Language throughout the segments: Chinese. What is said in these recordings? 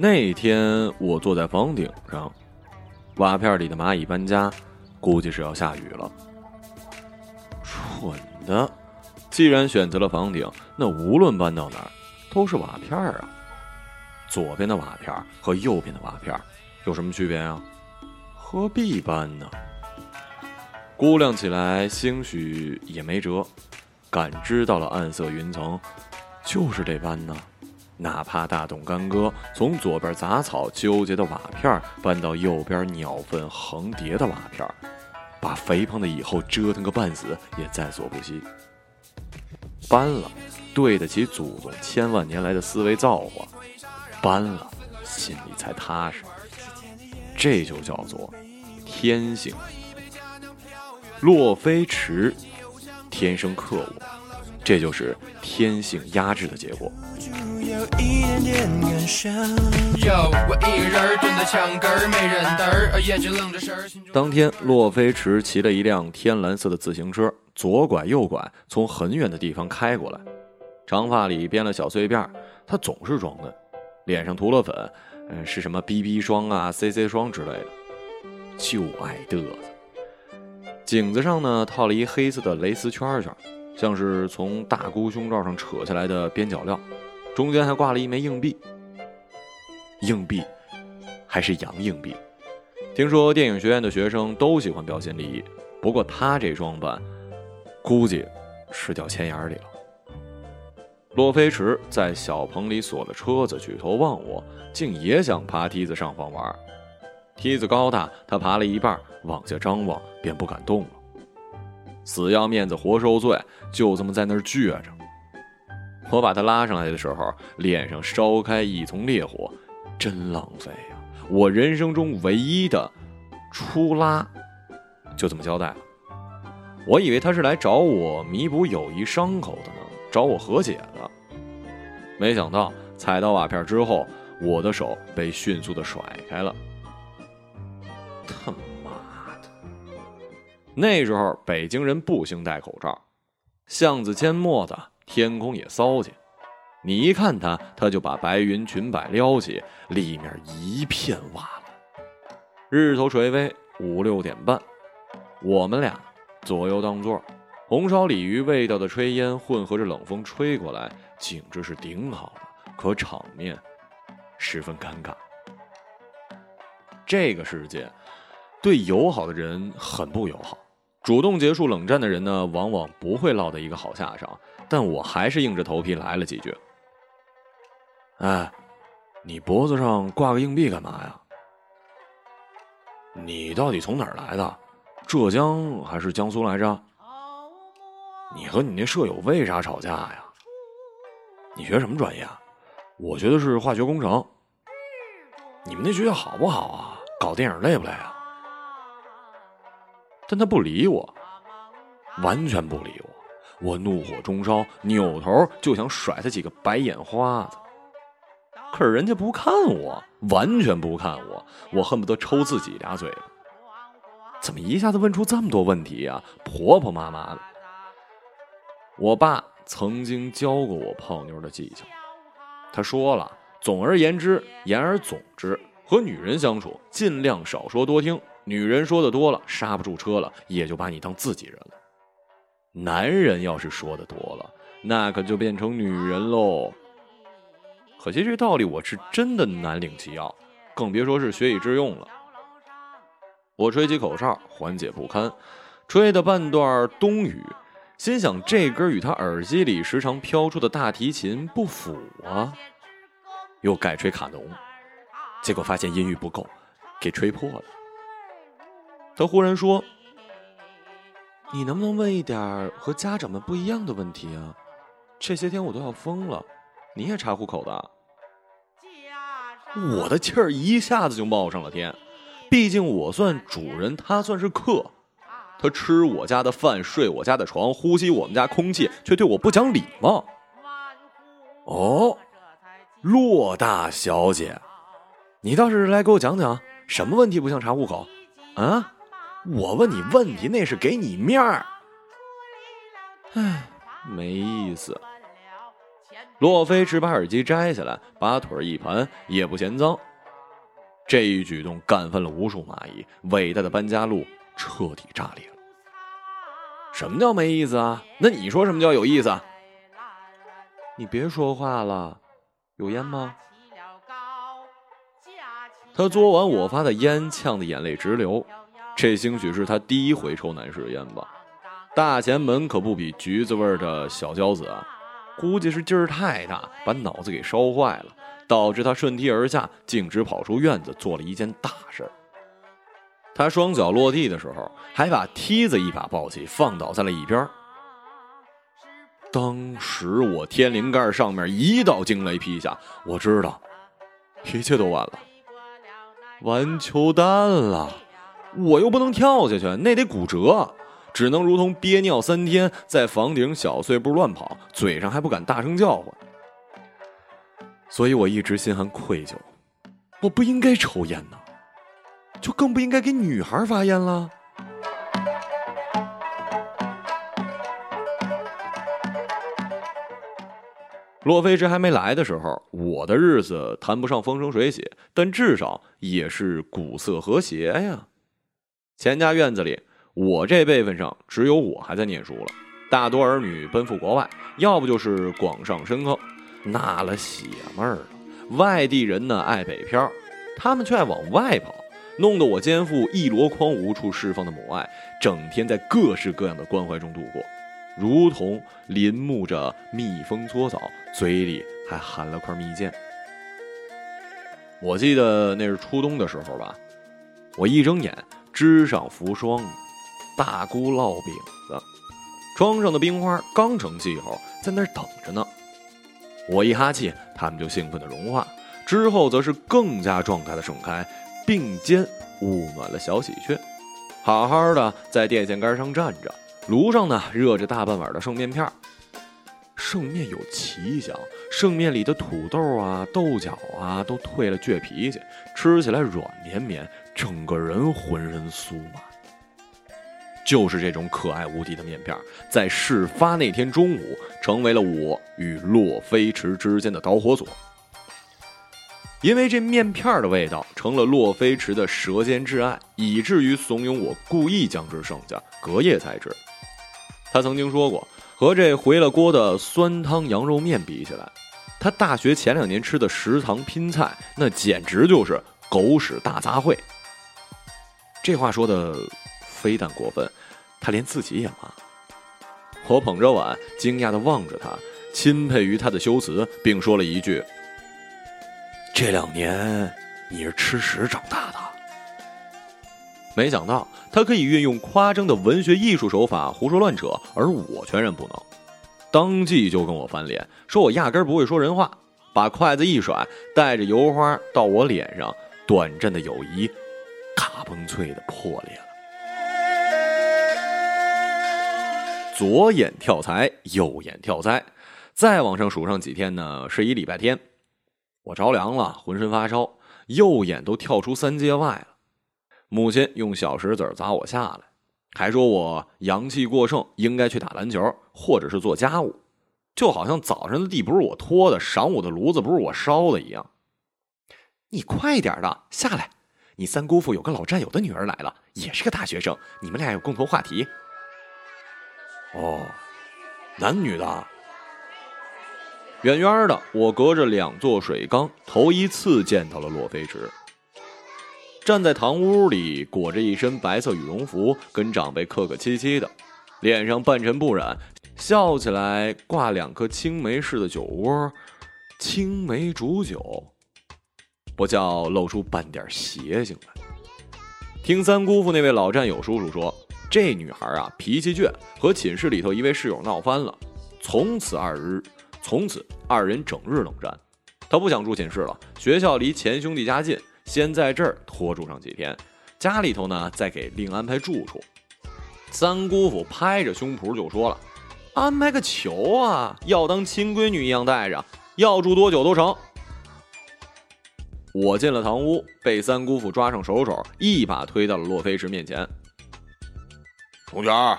那天我坐在房顶上，瓦片里的蚂蚁搬家，估计是要下雨了。蠢的，既然选择了房顶，那无论搬到哪儿都是瓦片啊。左边的瓦片和右边的瓦片有什么区别啊？何必搬呢？估量起来，兴许也没辙。感知到了暗色云层，就是得搬呢。哪怕大动干戈，从左边杂草纠结的瓦片搬到右边鸟粪横叠的瓦片，把肥胖的蚁后折腾个半死也在所不惜。搬了，对得起祖宗千万年来的思维造化；搬了，心里才踏实。这就叫做天性。洛飞驰，天生克我，这就是天性压制的结果。当天，洛飞驰骑了一辆天蓝色的自行车，左拐右拐，从很远的地方开过来。长发里编了小碎辫，他总是装嫩，脸上涂了粉，嗯，是什么 BB 霜啊、CC 霜之类的，就爱嘚瑟。颈子上呢套了一黑色的蕾丝圈圈，像是从大姑胸罩上扯下来的边角料。中间还挂了一枚硬币，硬币还是洋硬币。听说电影学院的学生都喜欢标新立异，不过他这装扮，估计是掉钱眼里了。洛飞驰在小棚里锁了车子，举头望我，竟也想爬梯子上房玩。梯子高大，他爬了一半，往下张望，便不敢动了。死要面子活受罪，就这么在那儿倔着。我把他拉上来的时候，脸上烧开一丛烈火，真浪费呀！我人生中唯一的初拉，就这么交代了。我以为他是来找我弥补友谊伤口的呢，找我和解的。没想到踩到瓦片之后，我的手被迅速的甩开了。他妈的！那时候北京人不兴戴口罩，巷子阡陌的。天空也骚气，你一看他，他就把白云裙摆撩起，里面一片瓦蓝。日头垂危，五六点半，我们俩左右当座，红烧鲤鱼味道的炊烟混合着冷风吹过来，景致是顶好的，可场面十分尴尬。这个世界对友好的人很不友好，主动结束冷战的人呢，往往不会落得一个好下场。但我还是硬着头皮来了几句。哎，你脖子上挂个硬币干嘛呀？你到底从哪儿来的？浙江还是江苏来着？你和你那舍友为啥吵架呀？你学什么专业？啊？我学的是化学工程。你们那学校好不好啊？搞电影累不累啊？但他不理我，完全不理我。我怒火中烧，扭头就想甩他几个白眼花子，可是人家不看我，完全不看我，我恨不得抽自己俩嘴巴。怎么一下子问出这么多问题呀？婆婆妈妈的。我爸曾经教过我泡妞的技巧，他说了：总而言之，言而总之，和女人相处尽量少说多听，女人说的多了，刹不住车了，也就把你当自己人了。男人要是说的多了，那可就变成女人喽。可惜这道理我是真的难领其要，更别说是学以致用了。我吹起口哨，缓解不堪，吹的半段冬雨，心想这歌与他耳机里时常飘出的大提琴不符啊，又改吹卡农，结果发现音域不够，给吹破了。他忽然说。你能不能问一点和家长们不一样的问题啊？这些天我都要疯了，你也查户口的？我的气儿一下子就冒上了天，毕竟我算主人，他算是客，他吃我家的饭，睡我家的床，呼吸我们家空气，却对我不讲礼貌。哦，骆大小姐，你倒是来给我讲讲，什么问题不想查户口？啊？我问你问题，那是给你面儿。唉，没意思。洛飞驰把耳机摘下来，把腿一盘，也不嫌脏。这一举动干翻了无数蚂蚁，伟大的搬家路彻底炸裂了。什么叫没意思啊？那你说什么叫有意思？啊你别说话了，有烟吗？他嘬完我发的烟，呛得眼泪直流。这兴许是他第一回抽男士烟吧。大前门可不比橘子味的小娇子啊，估计是劲儿太大，把脑子给烧坏了，导致他顺梯而下，径直跑出院子，做了一件大事儿。他双脚落地的时候，还把梯子一把抱起，放倒在了一边。当时我天灵盖上面一道惊雷劈下，我知道一切都完了，完球蛋了。我又不能跳下去，那得骨折。只能如同憋尿三天，在房顶小碎步乱跑，嘴上还不敢大声叫唤。所以我一直心含愧疚，我不应该抽烟呢，就更不应该给女孩发烟了。洛飞驰还没来的时候，我的日子谈不上风生水起，但至少也是古色和谐呀。钱家院子里。我这辈分上，只有我还在念书了，大多儿女奔赴国外，要不就是广上深坑，纳了血闷了。外地人呢爱北漂，他们却爱往外跑，弄得我肩负一箩筐无处释放的母爱，整天在各式各样的关怀中度过，如同临摹着蜜蜂搓澡，嘴里还含了块蜜饯。我记得那是初冬的时候吧，我一睁眼，枝上浮霜。大姑烙饼子，窗上的冰花刚成气候，在那儿等着呢。我一哈气，它们就兴奋的融化，之后则是更加壮大的盛开，并肩捂暖了小喜鹊，好好的在电线杆上站着。炉上呢热着大半碗的剩面片剩面有奇香，剩面里的土豆啊、豆角啊都退了倔脾气，吃起来软绵绵，整个人浑身酥麻。就是这种可爱无敌的面片，在事发那天中午，成为了我与洛飞驰之间的导火索。因为这面片的味道成了洛飞驰的舌尖挚爱，以至于怂恿我故意将之剩下，隔夜才吃。他曾经说过，和这回了锅的酸汤羊肉面比起来，他大学前两年吃的食堂拼菜，那简直就是狗屎大杂烩。这话说的。非但过分，他连自己也骂。我捧着碗，惊讶的望着他，钦佩于他的修辞，并说了一句：“这两年你是吃屎长大的。”没想到他可以运用夸张的文学艺术手法胡说乱扯，而我全然不能，当即就跟我翻脸，说我压根不会说人话，把筷子一甩，带着油花到我脸上，短暂的友谊，嘎嘣脆的破裂了。左眼跳财，右眼跳灾，再往上数上几天呢？是一礼拜天，我着凉了，浑身发烧，右眼都跳出三界外了。母亲用小石子砸我下来，还说我阳气过盛，应该去打篮球或者是做家务，就好像早上的地不是我拖的，晌午的炉子不是我烧的一样。你快点的下来！你三姑父有个老战友的女儿来了，也是个大学生，你们俩有共同话题。哦，男女的。远远的，我隔着两座水缸，头一次见到了洛飞驰。站在堂屋里，裹着一身白色羽绒服，跟长辈客客气气的，脸上半尘不染，笑起来挂两颗青梅似的酒窝，青梅煮酒，不叫露出半点邪性来。听三姑父那位老战友叔叔说。这女孩啊，脾气倔，和寝室里头一位室友闹翻了，从此二日，从此二人整日冷战。他不想住寝室了，学校离前兄弟家近，先在这儿拖住上几天，家里头呢再给另安排住处。三姑父拍着胸脯就说了：“安排个球啊，要当亲闺女一样带着，要住多久都成。”我进了堂屋，被三姑父抓上手手，一把推到了洛飞石面前。同学，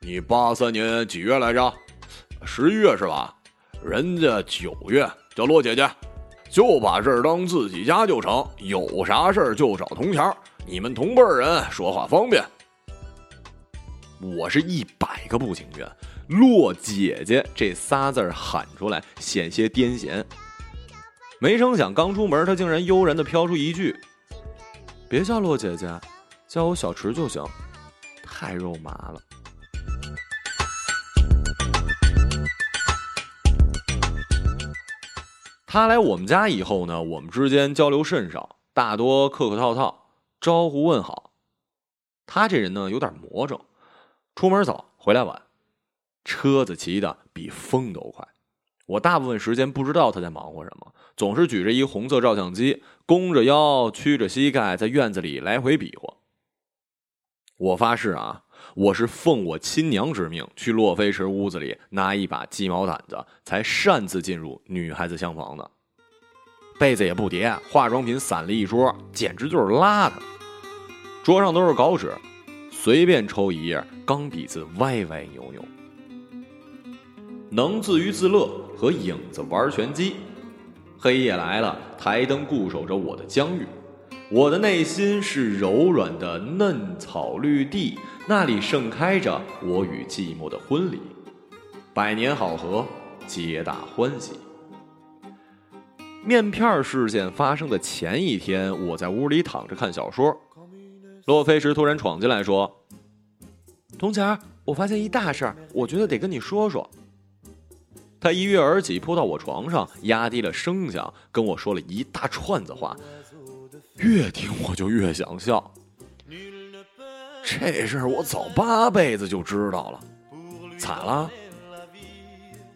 你八三年几月来着？十一月是吧？人家九月叫洛姐姐，就把这儿当自己家就成，有啥事儿就找童儿。你们同辈人说话方便。我是一百个不情愿，洛姐姐这仨字喊出来，险些癫痫。没成想，刚出门，他竟然悠然的飘出一句：“别叫洛姐姐，叫我小池就行。”太肉麻了。他来我们家以后呢，我们之间交流甚少，大多客客套套，招呼问好。他这人呢，有点魔怔，出门早，回来晚，车子骑的比风都快。我大部分时间不知道他在忙活什么，总是举着一红色照相机，弓着腰，屈着膝盖，在院子里来回比划。我发誓啊，我是奉我亲娘之命去洛飞池屋子里拿一把鸡毛掸子，才擅自进入女孩子厢房的。被子也不叠，化妆品散了一桌，简直就是邋遢。桌上都是稿纸，随便抽一页，钢笔字歪歪扭扭。能自娱自乐和影子玩拳击，黑夜来了，台灯固守着我的疆域，我的内心是柔软的嫩草绿地，那里盛开着我与寂寞的婚礼，百年好合，皆大欢喜。面片事件发生的前一天，我在屋里躺着看小说，洛飞驰突然闯进来说：“童钱我发现一大事儿，我觉得得跟你说说。”他一跃而起，扑到我床上，压低了声响，跟我说了一大串子话。越听我就越想笑。这事儿我早八辈子就知道了，咋了？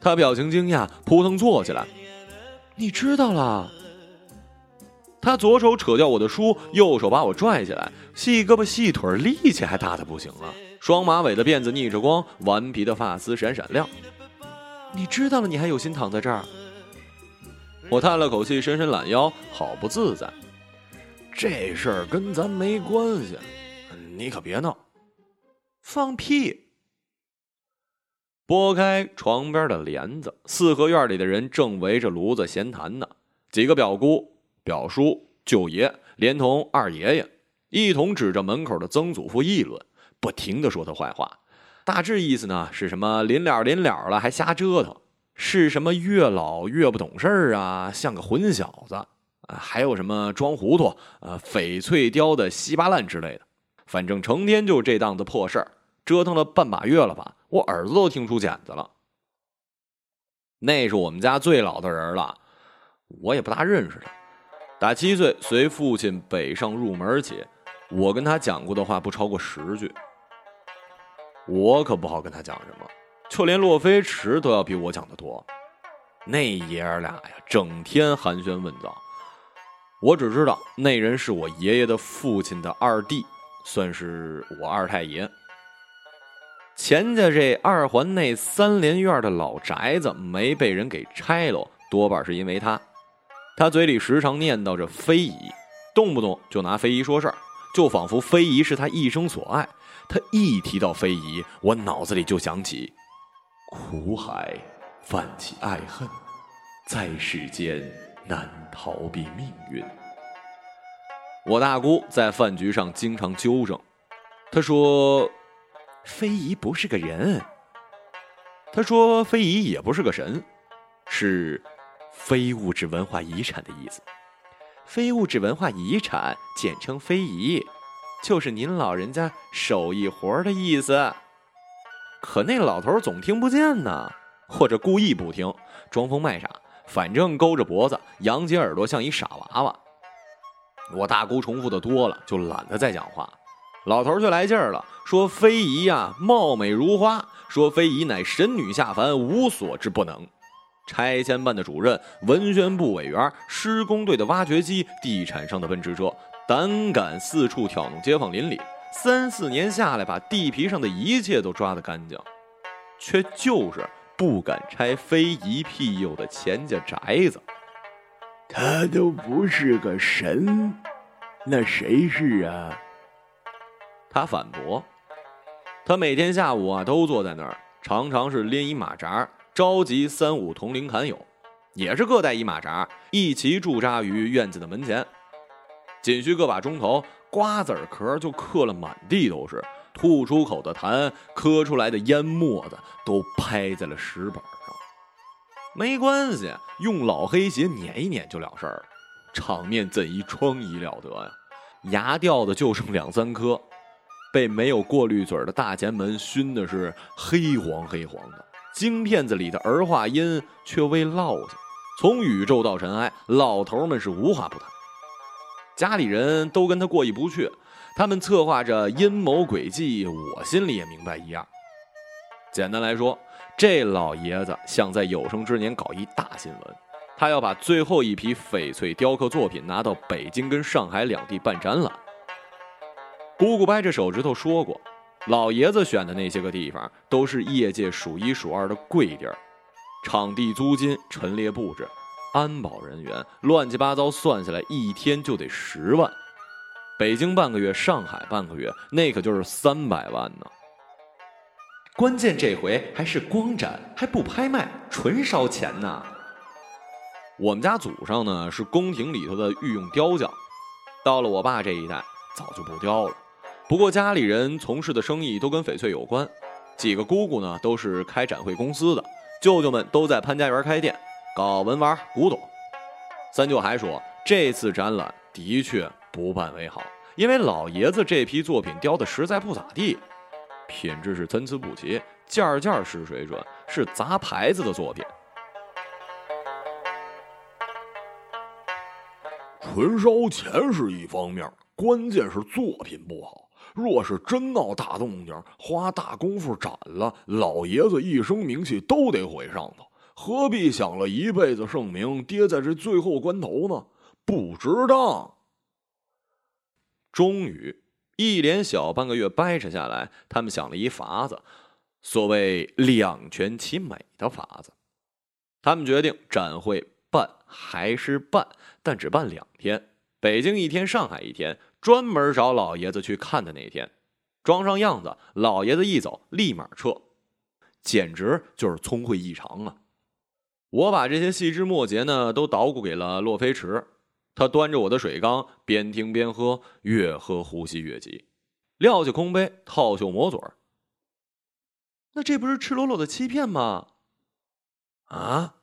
他表情惊讶，扑腾坐起来。你知道了？他左手扯掉我的书，右手把我拽起来，细胳膊细腿，力气还大的不行了。双马尾的辫子逆着光，顽皮的发丝闪闪亮。你知道了，你还有心躺在这儿？我叹了口气，伸伸懒腰，好不自在。这事儿跟咱没关系，你可别闹。放屁！拨开床边的帘子，四合院里的人正围着炉子闲谈呢。几个表姑、表叔、舅爷，连同二爷爷，一同指着门口的曾祖父议论，不停的说他坏话。大致意思呢是什么临了临了了还瞎折腾，是什么越老越不懂事儿啊，像个混小子啊，还有什么装糊涂，呃，翡翠雕的稀巴烂之类的，反正成天就这档子破事儿，折腾了半把月了吧，我耳朵都听出茧子了。那是我们家最老的人了，我也不大认识他，打七岁随父亲北上入门起，我跟他讲过的话不超过十句。我可不好跟他讲什么，就连洛飞驰都要比我讲的多。那爷儿俩呀，整天寒暄问道。我只知道那人是我爷爷的父亲的二弟，算是我二太爷。钱家这二环内三连院的老宅子没被人给拆了，多半是因为他。他嘴里时常念叨着非遗，动不动就拿非遗说事儿，就仿佛非遗是他一生所爱。他一提到非遗，我脑子里就想起苦海泛起爱恨，在世间难逃避命运。我大姑在饭局上经常纠正，她说：“非遗不是个人。”她说：“非遗也不是个神，是非物质文化遗产的意思。非物质文化遗产简称非遗。”就是您老人家手艺活的意思，可那老头总听不见呢，或者故意不听，装疯卖傻，反正勾着脖子，扬起耳朵，像一傻娃娃。我大姑重复的多了，就懒得再讲话。老头就来劲儿了，说非遗呀，貌美如花，说非遗乃神女下凡，无所之不能。拆迁办的主任、文宣部委员、施工队的挖掘机、地产商的奔驰车。胆敢四处挑弄街坊邻里，三四年下来，把地皮上的一切都抓得干净，却就是不敢拆非遗庇佑的钱家宅子。他都不是个神，那谁是啊？他反驳。他每天下午啊都坐在那儿，常常是拎一马扎，召集三五同龄砍友，也是各带一马扎，一齐驻扎于院子的门前。仅需个把钟头，瓜子壳就嗑了满地都是，吐出口的痰，磕出来的烟沫子都拍在了石板。没关系，用老黑鞋碾一碾就了事儿，场面怎一疮痍了得呀！牙掉的就剩两三颗。被没有过滤嘴的大前门熏的是黑黄黑黄的，京片子里的儿化音却未落下。从宇宙到尘埃，老头们是无话不谈。家里人都跟他过意不去，他们策划着阴谋诡计，我心里也明白一样。简单来说，这老爷子想在有生之年搞一大新闻，他要把最后一批翡翠雕刻作品拿到北京跟上海两地办展览。姑姑掰着手指头说过，老爷子选的那些个地方都是业界数一数二的贵地儿，场地租金、陈列布置、安保人员，乱七八糟算下来一天就得十万。北京半个月，上海半个月，那可就是三百万呢。关键这回还是光展，还不拍卖，纯烧钱呢。我们家祖上呢是宫廷里头的御用雕匠，到了我爸这一代，早就不雕了。不过家里人从事的生意都跟翡翠有关，几个姑姑呢都是开展会公司的，舅舅们都在潘家园开店，搞文玩古董。三舅还说，这次展览的确不办为好，因为老爷子这批作品雕的实在不咋地，品质是参差不齐，件件是水准，是砸牌子的作品。纯烧钱是一方面，关键是作品不好。若是真闹大动静，花大功夫斩了，老爷子一生名气都得毁上头，何必想了一辈子盛名跌在这最后关头呢？不值当。终于，一连小半个月掰扯下来，他们想了一法子，所谓两全其美的法子。他们决定展会办还是办，但只办两天，北京一天，上海一天。专门找老爷子去看的那天，装上样子，老爷子一走，立马撤，简直就是聪慧异常啊！我把这些细枝末节呢，都捣鼓给了洛飞驰，他端着我的水缸，边听边喝，越喝呼吸越急，撂下空杯，套袖抹嘴儿。那这不是赤裸裸的欺骗吗？啊？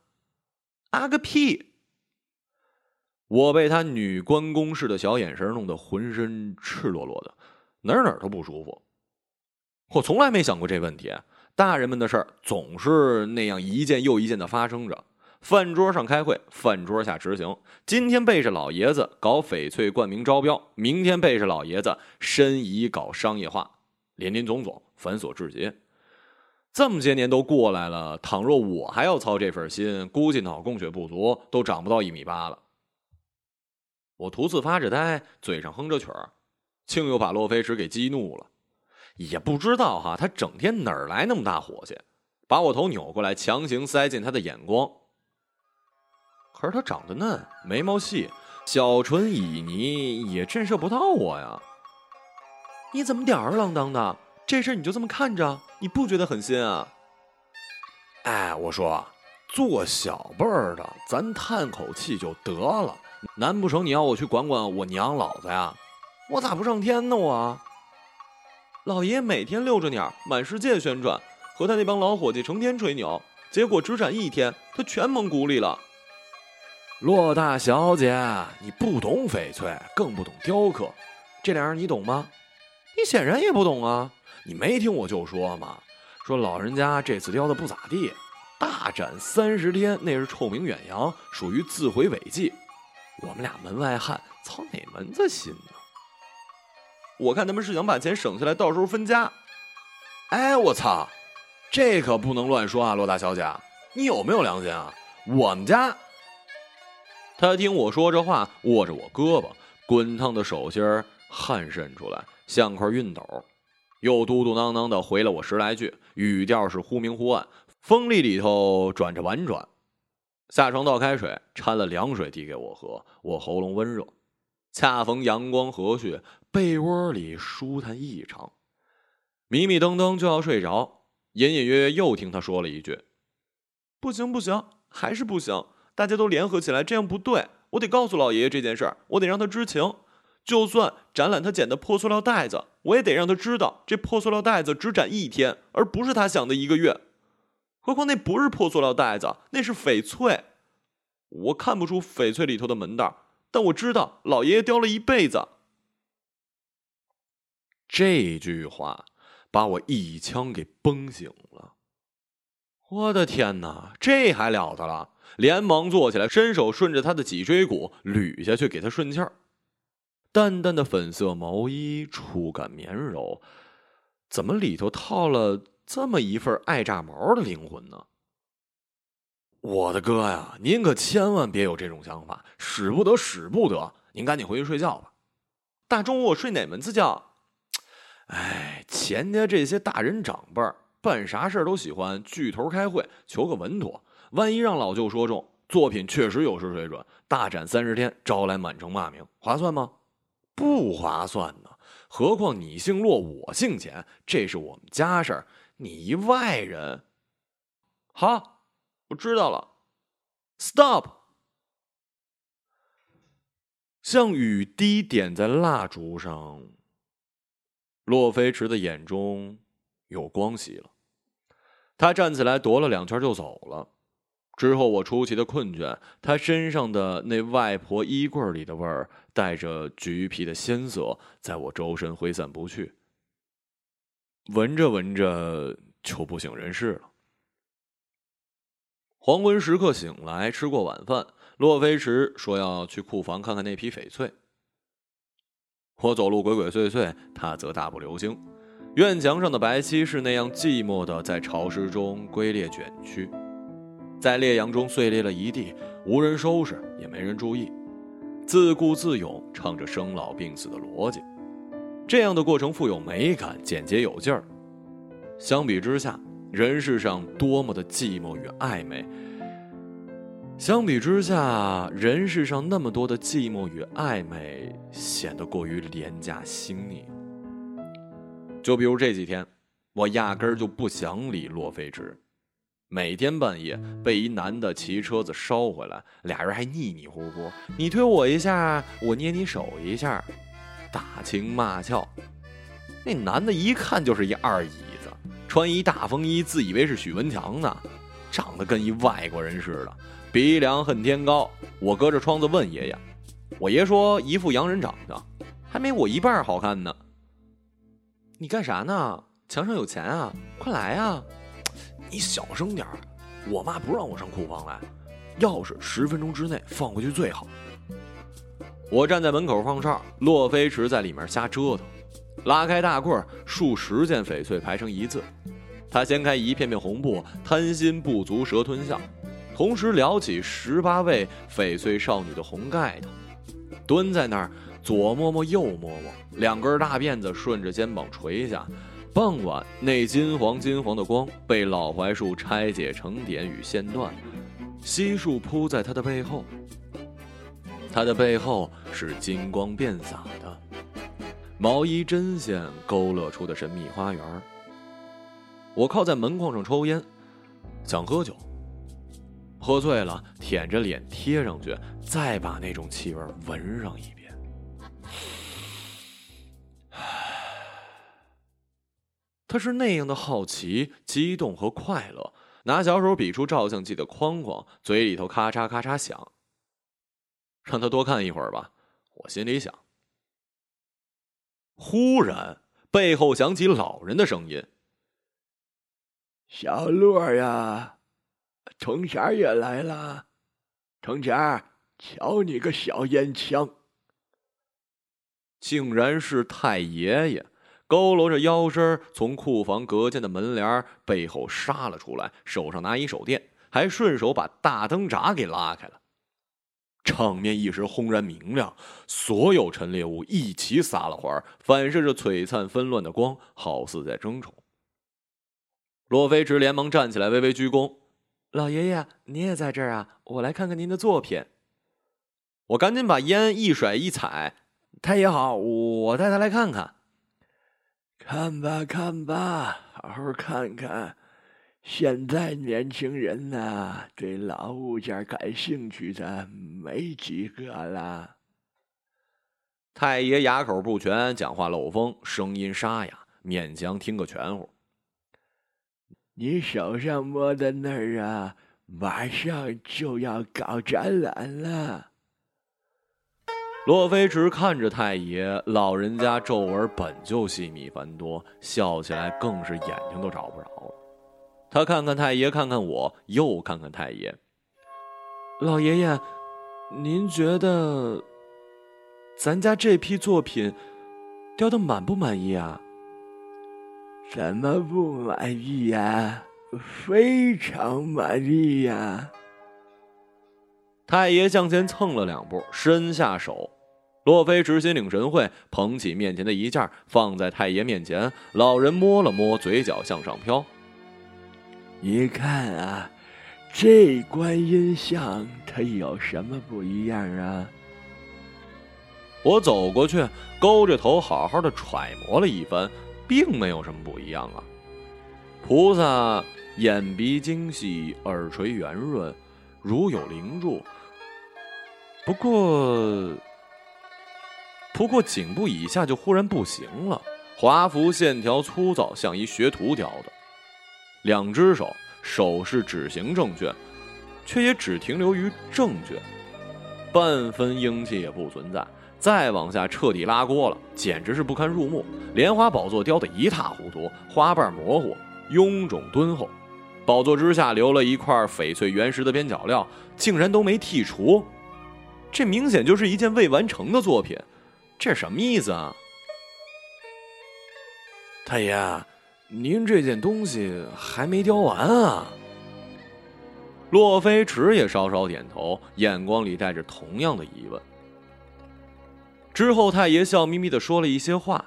啊个屁！我被他女关公式的小眼神弄得浑身赤裸裸的，哪哪都不舒服。我从来没想过这问题。大人们的事儿总是那样一件又一件的发生着。饭桌上开会，饭桌下执行。今天背着老爷子搞翡翠冠名招标，明天背着老爷子申遗搞商业化，林林总总，繁琐至极。这么些年都过来了，倘若我还要操这份心，估计脑供血不足，都长不到一米八了。我徒自发着呆，嘴上哼着曲儿，竟又把洛飞驰给激怒了。也不知道哈，他整天哪儿来那么大火气，把我头扭过来，强行塞进他的眼光。可是他长得嫩，眉毛细，小唇旖旎，也震慑不到我呀。你怎么吊儿郎当的？这事你就这么看着？你不觉得狠心啊？哎，我说，做小辈儿的，咱叹口气就得了。难不成你要我去管管我娘老子呀？我咋不上天呢？我老爷每天遛着鸟，满世界宣传，和他那帮老伙计成天吹牛，结果只展一天，他全蒙鼓里了。骆大小姐，你不懂翡翠，更不懂雕刻，这俩人你懂吗？你显然也不懂啊！你没听我就说吗？说老人家这次雕的不咋地，大展三十天，那是臭名远扬，属于自毁违纪。我们俩门外汉，操哪门子心呢？我看他们是想把钱省下来，到时候分家。哎，我操，这可不能乱说啊，洛大小姐，你有没有良心啊？我们家……他听我说这话，握着我胳膊，滚烫的手心汗渗出来，像块熨斗，又嘟嘟囔囔的回了我十来句，语调是忽明忽暗，锋利里头转着婉转。下床倒开水，掺了凉水递给我喝。我喉咙温热，恰逢阳光和煦，被窝里舒坦异常。迷迷瞪瞪就要睡着，隐隐约约又听他说了一句：“不行不行，还是不行！大家都联合起来，这样不对。我得告诉老爷爷这件事儿，我得让他知情。就算展览他捡的破塑料袋子，我也得让他知道，这破塑料袋子只展一天，而不是他想的一个月。”何况那不是破塑料袋子，那是翡翠。我看不出翡翠里头的门道，但我知道老爷爷雕了一辈子。这句话把我一枪给崩醒了。我的天哪，这还了得了！连忙坐起来，伸手顺着他的脊椎骨捋下去，给他顺气儿。淡淡的粉色毛衣，触感绵柔，怎么里头套了？这么一份爱炸毛的灵魂呢？我的哥呀，您可千万别有这种想法，使不得，使不得！您赶紧回去睡觉吧。大中午我睡哪门子觉？哎，钱家这些大人长辈儿办啥事都喜欢聚头开会，求个稳妥。万一让老舅说中，作品确实有失水准，大展三十天，招来满城骂名，划算吗？不划算呢。何况你姓骆，我姓钱，这是我们家事儿。你一外人，好，我知道了。Stop，像雨滴点在蜡烛上。洛飞驰的眼中有光喜了，他站起来踱了两圈就走了。之后我出奇的困倦，他身上的那外婆衣柜里的味儿，带着橘皮的鲜色，在我周身挥散不去。闻着闻着就不省人事了。黄昏时刻醒来，吃过晚饭，洛飞驰说要去库房看看那批翡翠。我走路鬼鬼祟祟，他则大步流星。院墙上的白漆是那样寂寞的，在潮湿中龟裂卷曲，在烈阳中碎裂了一地，无人收拾，也没人注意，自顾自咏唱着生老病死的逻辑。这样的过程富有美感，简洁有劲儿。相比之下，人世上多么的寂寞与暧昧。相比之下，人世上那么多的寂寞与暧昧，显得过于廉价细腻。就比如这几天，我压根儿就不想理洛飞驰，每天半夜被一男的骑车子捎回来，俩人还腻腻乎乎，你推我一下，我捏你手一下。打情骂俏，那男的一看就是一二椅子，穿一大风衣，自以为是许文强呢，长得跟一外国人似的，鼻梁恨天高。我隔着窗子问爷爷，我爷说一副洋人长相，还没我一半好看呢。你干啥呢？墙上有钱啊，快来啊！你小声点我妈不让我上库房来，钥匙十分钟之内放回去最好。我站在门口放哨，洛飞驰在里面瞎折腾，拉开大柜数十件翡翠排成一字。他掀开一片片红布，贪心不足蛇吞象，同时撩起十八位翡翠少女的红盖头，蹲在那儿左摸摸右摸摸，两根大辫子顺着肩膀垂下。傍晚，那金黄金黄的光被老槐树拆解成点与线段，悉数铺在他的背后。他的背后是金光遍洒的毛衣针线勾勒出的神秘花园。我靠在门框上抽烟，想喝酒。喝醉了，舔着脸贴上去，再把那种气味闻上一遍。他是那样的好奇、激动和快乐，拿小手比出照相机的框框，嘴里头咔嚓咔嚓响。让他多看一会儿吧，我心里想。忽然，背后响起老人的声音：“小洛呀，程前也来了。程前，瞧你个小烟枪！”竟然是太爷爷，佝偻着腰身从库房隔间的门帘背后杀了出来，手上拿一手电，还顺手把大灯闸给拉开了。场面一时轰然明亮，所有陈列物一齐撒了欢，反射着璀璨纷乱的光，好似在争宠。洛飞驰连忙站起来，微微鞠躬：“老爷爷，您也在这儿啊？我来看看您的作品。我赶紧把烟一甩一踩，太爷好，我带他来看看。看吧，看吧，好好看看。现在年轻人呐，对老物件感兴趣的没几个了。太爷牙口不全，讲话漏风，声音沙哑，勉强听个全乎。你手上摸的那儿啊，马上就要搞展览了。洛飞驰看着太爷，老人家皱纹本就细密繁多，笑起来更是眼睛都找不着了。他看看太爷，看看我，又看看太爷。老爷爷，您觉得咱家这批作品雕的满不满意啊？什么不满意呀？非常满意呀！太爷向前蹭了两步，伸下手。洛飞直心领神会，捧起面前的一件，放在太爷面前。老人摸了摸，嘴角向上飘。你看啊，这观音像它有什么不一样啊？我走过去，勾着头，好好的揣摩了一番。并没有什么不一样啊！菩萨眼鼻精细，耳垂圆润，如有灵柱。不过，不过颈部以下就忽然不行了，华服线条粗糙，像一学徒雕的。两只手手势指形正确，却也只停留于正确，半分英气也不存在。再往下彻底拉锅了，简直是不堪入目。莲花宝座雕得一塌糊涂，花瓣模糊，臃肿敦厚。宝座之下留了一块翡翠原石的边角料，竟然都没剔除。这明显就是一件未完成的作品，这什么意思啊？太爷，您这件东西还没雕完啊？洛飞驰也稍稍点头，眼光里带着同样的疑问。之后，太爷笑眯眯的说了一些话。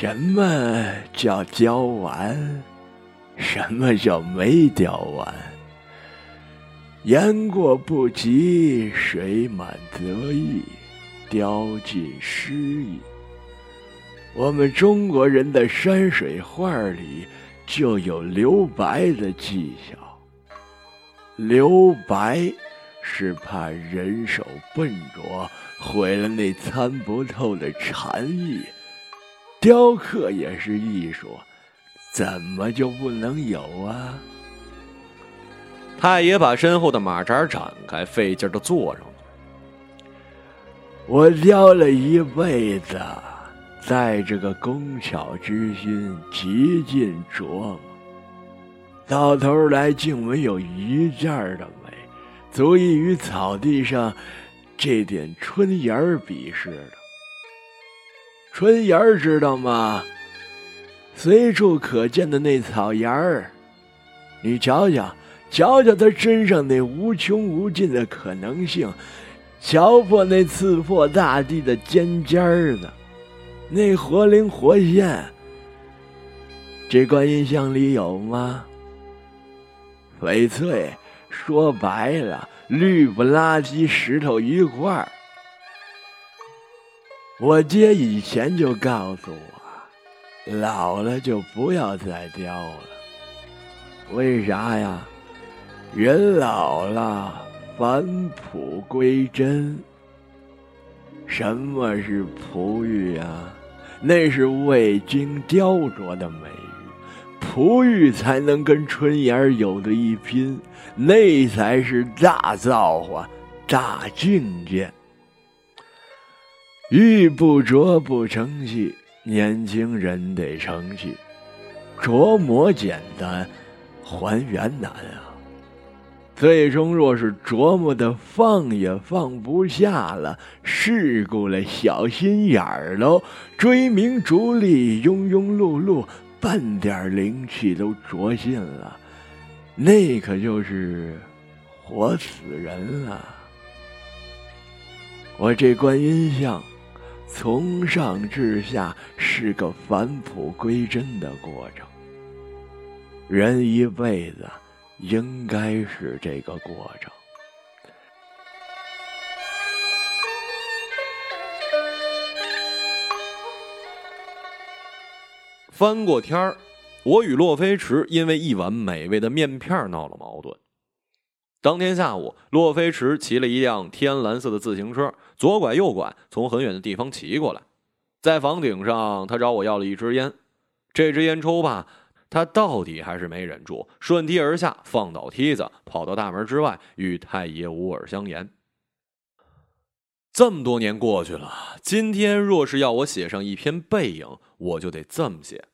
什么叫雕完？什么叫没雕完？言过不及，水满则溢，雕尽诗意。我们中国人的山水画里就有留白的技巧。留白是怕人手笨拙。毁了那参不透的禅意，雕刻也是艺术，怎么就不能有啊？太爷把身后的马扎展开，费劲的坐上去。我雕了一辈子，在这个工巧之心极尽琢磨，到头来竟没有一件的美，足以与草地上。这点春芽儿比试的，春芽儿知道吗？随处可见的那草芽儿，你瞧瞧，瞧瞧他身上那无穷无尽的可能性，瞧破那刺破大地的尖尖儿子，那活灵活现。这观音像里有吗？翡翠，说白了。绿不拉几石头一块儿，我爹以前就告诉我，老了就不要再雕了。为啥呀？人老了，返璞归真。什么是璞玉啊？那是未经雕琢的美玉。璞玉才能跟春芽有的一拼，那才是大造化、大境界。玉不琢不成器，年轻人得成器。琢磨简单，还原难啊！最终若是琢磨的放也放不下了，世故了，小心眼儿喽，追名逐利，庸庸碌碌。半点灵气都着尽了，那可就是活死人了。我这观音像，从上至下是个返璞归真的过程。人一辈子应该是这个过程。翻过天儿，我与洛飞驰因为一碗美味的面片闹了矛盾。当天下午，洛飞驰骑了一辆天蓝色的自行车，左拐右拐，从很远的地方骑过来。在房顶上，他找我要了一支烟。这支烟抽吧，他到底还是没忍住，顺梯而下，放倒梯子，跑到大门之外，与太爷捂耳相言。这么多年过去了，今天若是要我写上一篇背影，我就得这么写：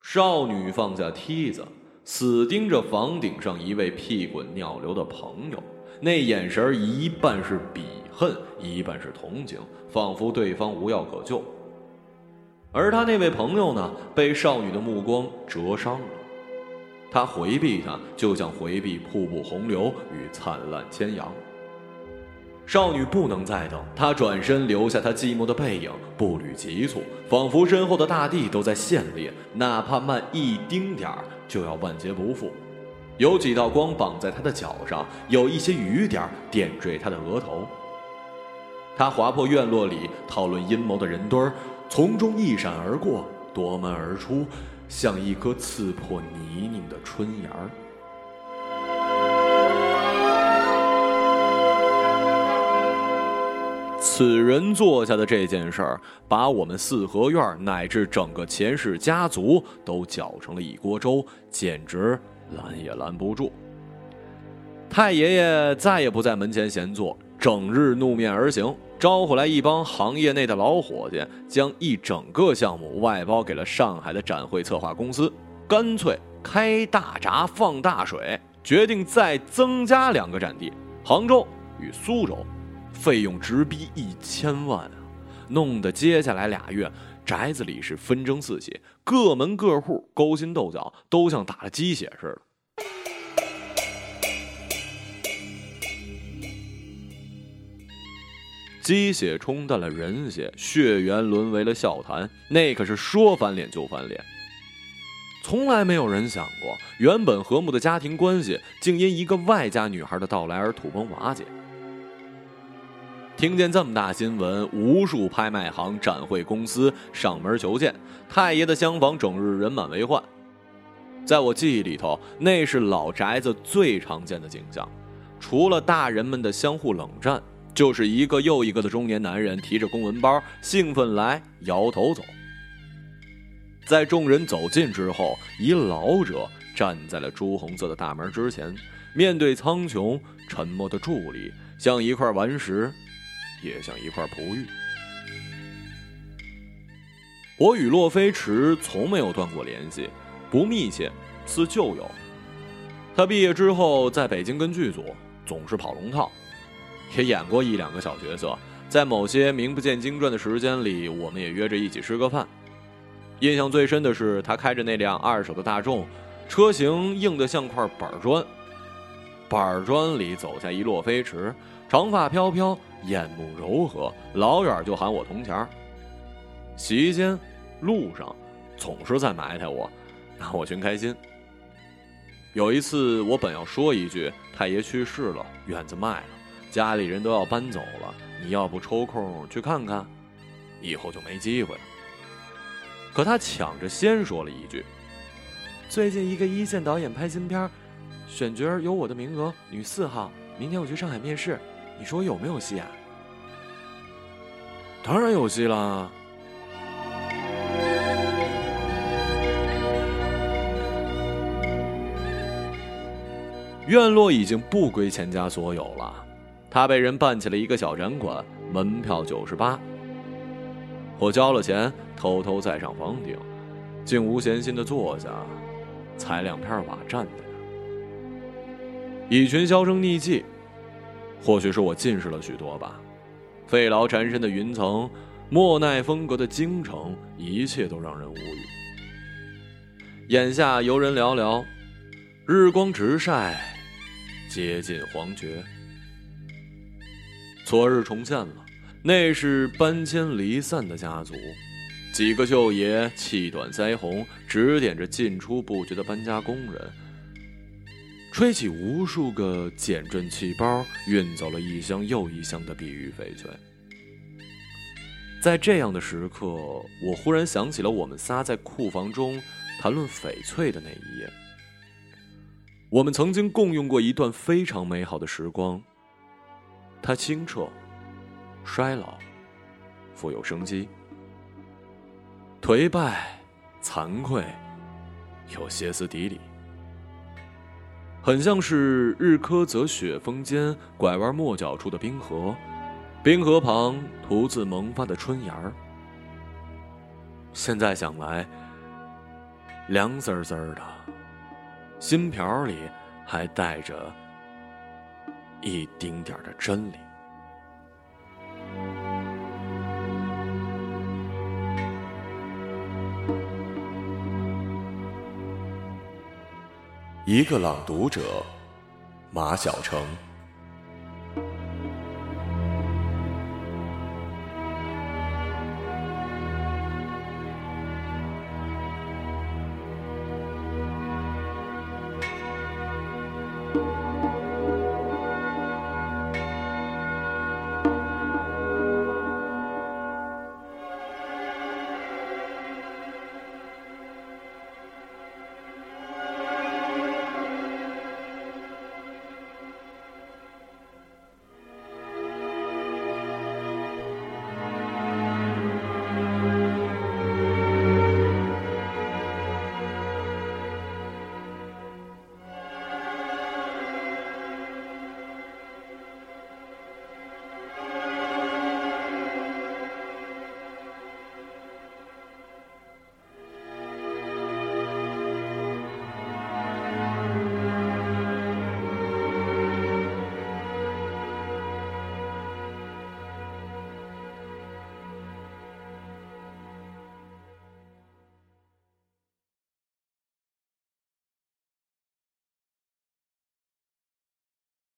少女放下梯子，死盯着房顶上一位屁滚尿流的朋友，那眼神一半是鄙恨，一半是同情，仿佛对方无药可救。而他那位朋友呢，被少女的目光折伤了，他回避她，就像回避瀑布洪流与灿烂千阳。少女不能再等，她转身留下她寂寞的背影，步履急促，仿佛身后的大地都在陷裂，哪怕慢一丁点儿，就要万劫不复。有几道光绑在她的脚上，有一些雨点点缀她的额头。他划破院落里讨论阴谋的人堆儿，从中一闪而过，夺门而出，像一颗刺破泥泞的春芽儿。此人做下的这件事儿，把我们四合院乃至整个钱氏家族都搅成了一锅粥，简直拦也拦不住。太爷爷再也不在门前闲坐，整日怒面而行，招呼来一帮行业内的老伙计，将一整个项目外包给了上海的展会策划公司，干脆开大闸放大水，决定再增加两个展地，杭州与苏州。费用直逼一千万啊！弄得接下来俩月宅子里是纷争四起，各门各户勾心斗角，都像打了鸡血似的。鸡血冲淡了人血，血缘沦为了笑谈，那可是说翻脸就翻脸。从来没有人想过，原本和睦的家庭关系，竟因一个外家女孩的到来而土崩瓦解。听见这么大新闻，无数拍卖行、展会公司上门求见，太爷的厢房整日人满为患。在我记忆里头，那是老宅子最常见的景象，除了大人们的相互冷战，就是一个又一个的中年男人提着公文包，兴奋来，摇头走。在众人走近之后，一老者站在了朱红色的大门之前，面对苍穹，沉默的伫立，像一块顽石。也像一块璞玉。我与洛飞驰从没有断过联系，不密切，似旧友。他毕业之后在北京跟剧组总是跑龙套，也演过一两个小角色。在某些名不见经传的时间里，我们也约着一起吃个饭。印象最深的是他开着那辆二手的大众，车型硬得像块板砖。板砖里走下一洛飞驰，长发飘飘。眼目柔和，老远就喊我铜钱儿。席间、路上，总是在埋汰我，拿我寻开心。有一次，我本要说一句：“太爷去世了，院子卖了，家里人都要搬走了，你要不抽空去看看？”以后就没机会了。可他抢着先说了一句：“最近一个一线导演拍新片，选角有我的名额，女四号。明天我去上海面试。”你说我有没有戏啊？当然有戏啦！院落已经不归钱家所有了，他被人办起了一个小展馆，门票九十八。我交了钱，偷偷再上房顶，竟无闲心的坐下，踩两片瓦站在那一群销声匿迹。或许是我近视了许多吧，费劳缠身的云层，莫奈风格的京城，一切都让人无语。眼下游人寥寥，日光直晒，接近黄绝。昨日重现了，那是搬迁离散的家族，几个舅爷气短腮红，指点着进出不绝的搬家工人。吹起无数个减震气包，运走了一箱又一箱的碧玉翡翠。在这样的时刻，我忽然想起了我们仨在库房中谈论翡翠的那一夜。我们曾经共用过一段非常美好的时光。它清澈、衰老、富有生机、颓败、惭愧、有歇斯底里，很像是日喀则雪峰间拐弯抹角处的冰河，冰河旁独自萌发的春芽儿。现在想来，凉滋滋的，心瓢里还带着。一丁点儿的真理。一个朗读者，马晓成。